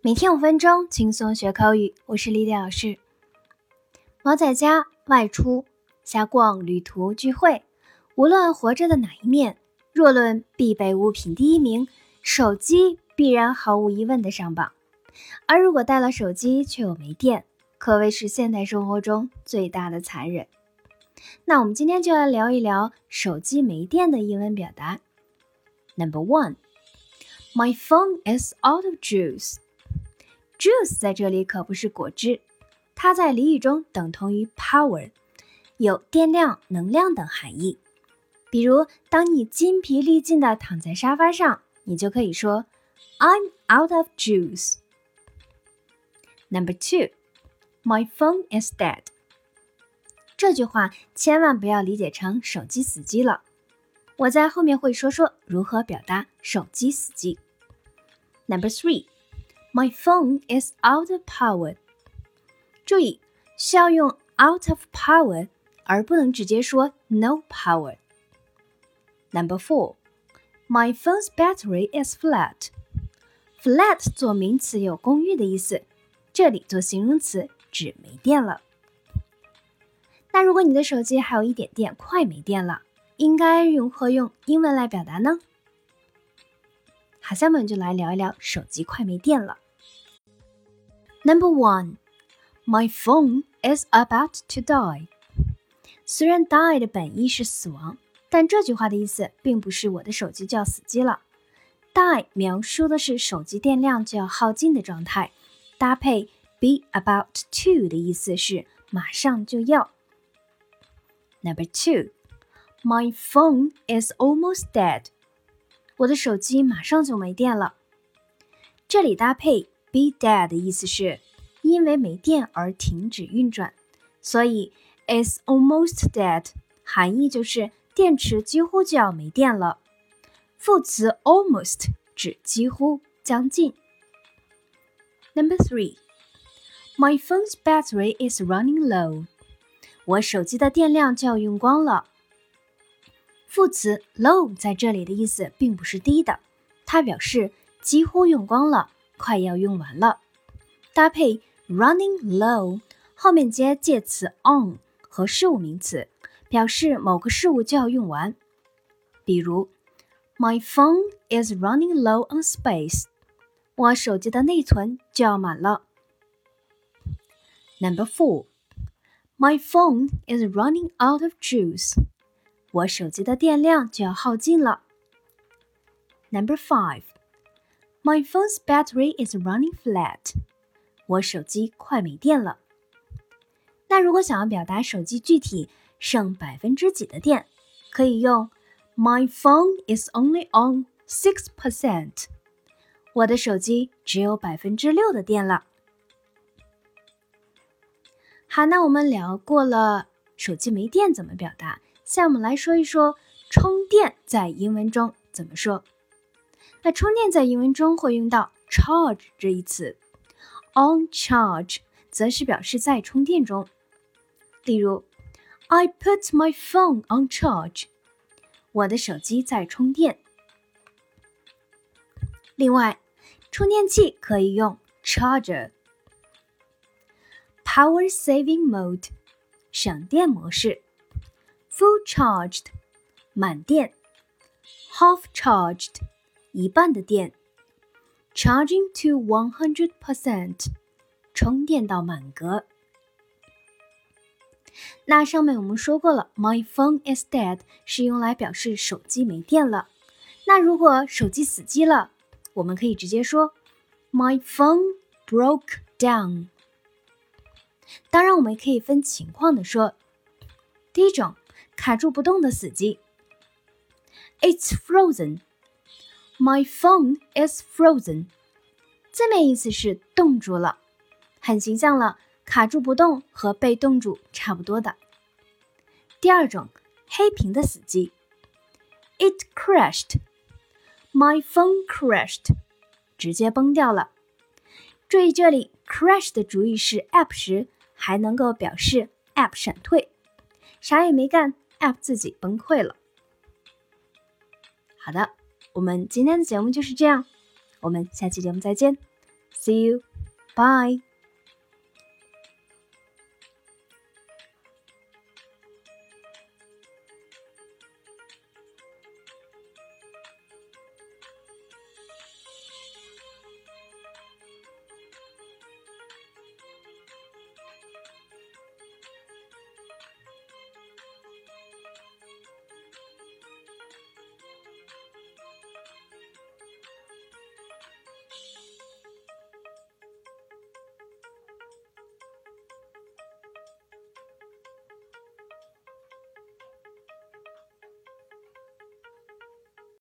每天五分钟，轻松学口语。我是丽丽老师。猫在家、外出、瞎逛、旅途、聚会，无论活着的哪一面，若论必备物品第一名，手机必然毫无疑问的上榜。而如果带了手机却又没电，可谓是现代生活中最大的残忍。那我们今天就来聊一聊手机没电的英文表达。Number one，My phone is out of juice。Juice 在这里可不是果汁，它在俚语中等同于 power，有电量、能量等含义。比如，当你筋疲力尽地躺在沙发上，你就可以说 "I'm out of juice." Number two, my phone is dead. 这句话千万不要理解成手机死机了。我在后面会说说如何表达手机死机。Number three. My phone is out of power。注意，需要用 out of power，而不能直接说 no power。Number four, my phone's battery is flat. Flat 做名词有公寓的意思，这里做形容词指没电了。那如果你的手机还有一点电，快没电了，应该如何用英文来表达呢？好，下面我们就来聊一聊手机快没电了。Number one, my phone is about to die。虽然 die 的本意是死亡，但这句话的意思并不是我的手机就要死机了。die 描述的是手机电量就要耗尽的状态，搭配 be about to 的意思是马上就要。Number two, my phone is almost dead。我的手机马上就没电了。这里搭配 be dead 的意思是因为没电而停止运转，所以 is almost dead 含义就是电池几乎就要没电了。副词 almost 指几乎、将近。Number three, my phone's battery is running low。我手机的电量就要用光了。副词 low 在这里的意思并不是低的，它表示几乎用光了，快要用完了。搭配 running low 后面接介词 on 和事物名词，表示某个事物就要用完。比如，My phone is running low on space。我手机的内存就要满了。Number four，My phone is running out of juice。我手机的电量就要耗尽了。Number five, My phone's battery is running flat. 我手机快没电了。那如果想要表达手机具体剩百分之几的电，可以用 My phone is only on six percent. 我的手机只有百分之六的电了。好，那我们聊过了手机没电怎么表达。下面我们来说一说充电在英文中怎么说。那充电在英文中会用到 charge 这一词，on charge 则是表示在充电中。例如，I put my phone on charge，我的手机在充电。另外，充电器可以用 charger，power saving mode，省电模式。Full charged，满电；half charged，一半的电；charging to one hundred percent，充电到满格。那上面我们说过了，My phone is dead 是用来表示手机没电了。那如果手机死机了，我们可以直接说 My phone broke down。当然，我们可以分情况的说，第一种。卡住不动的死机。It's frozen. My phone is frozen. 字面意思是冻住了，很形象了。卡住不动和被冻住差不多的。第二种，黑屏的死机。It crashed. My phone crashed. 直接崩掉了。注意这里，crash 的主语是 app 时，还能够表示 app 闪退，啥也没干。App 自己崩溃了。好的，我们今天的节目就是这样，我们下期节目再见 See you. Bye.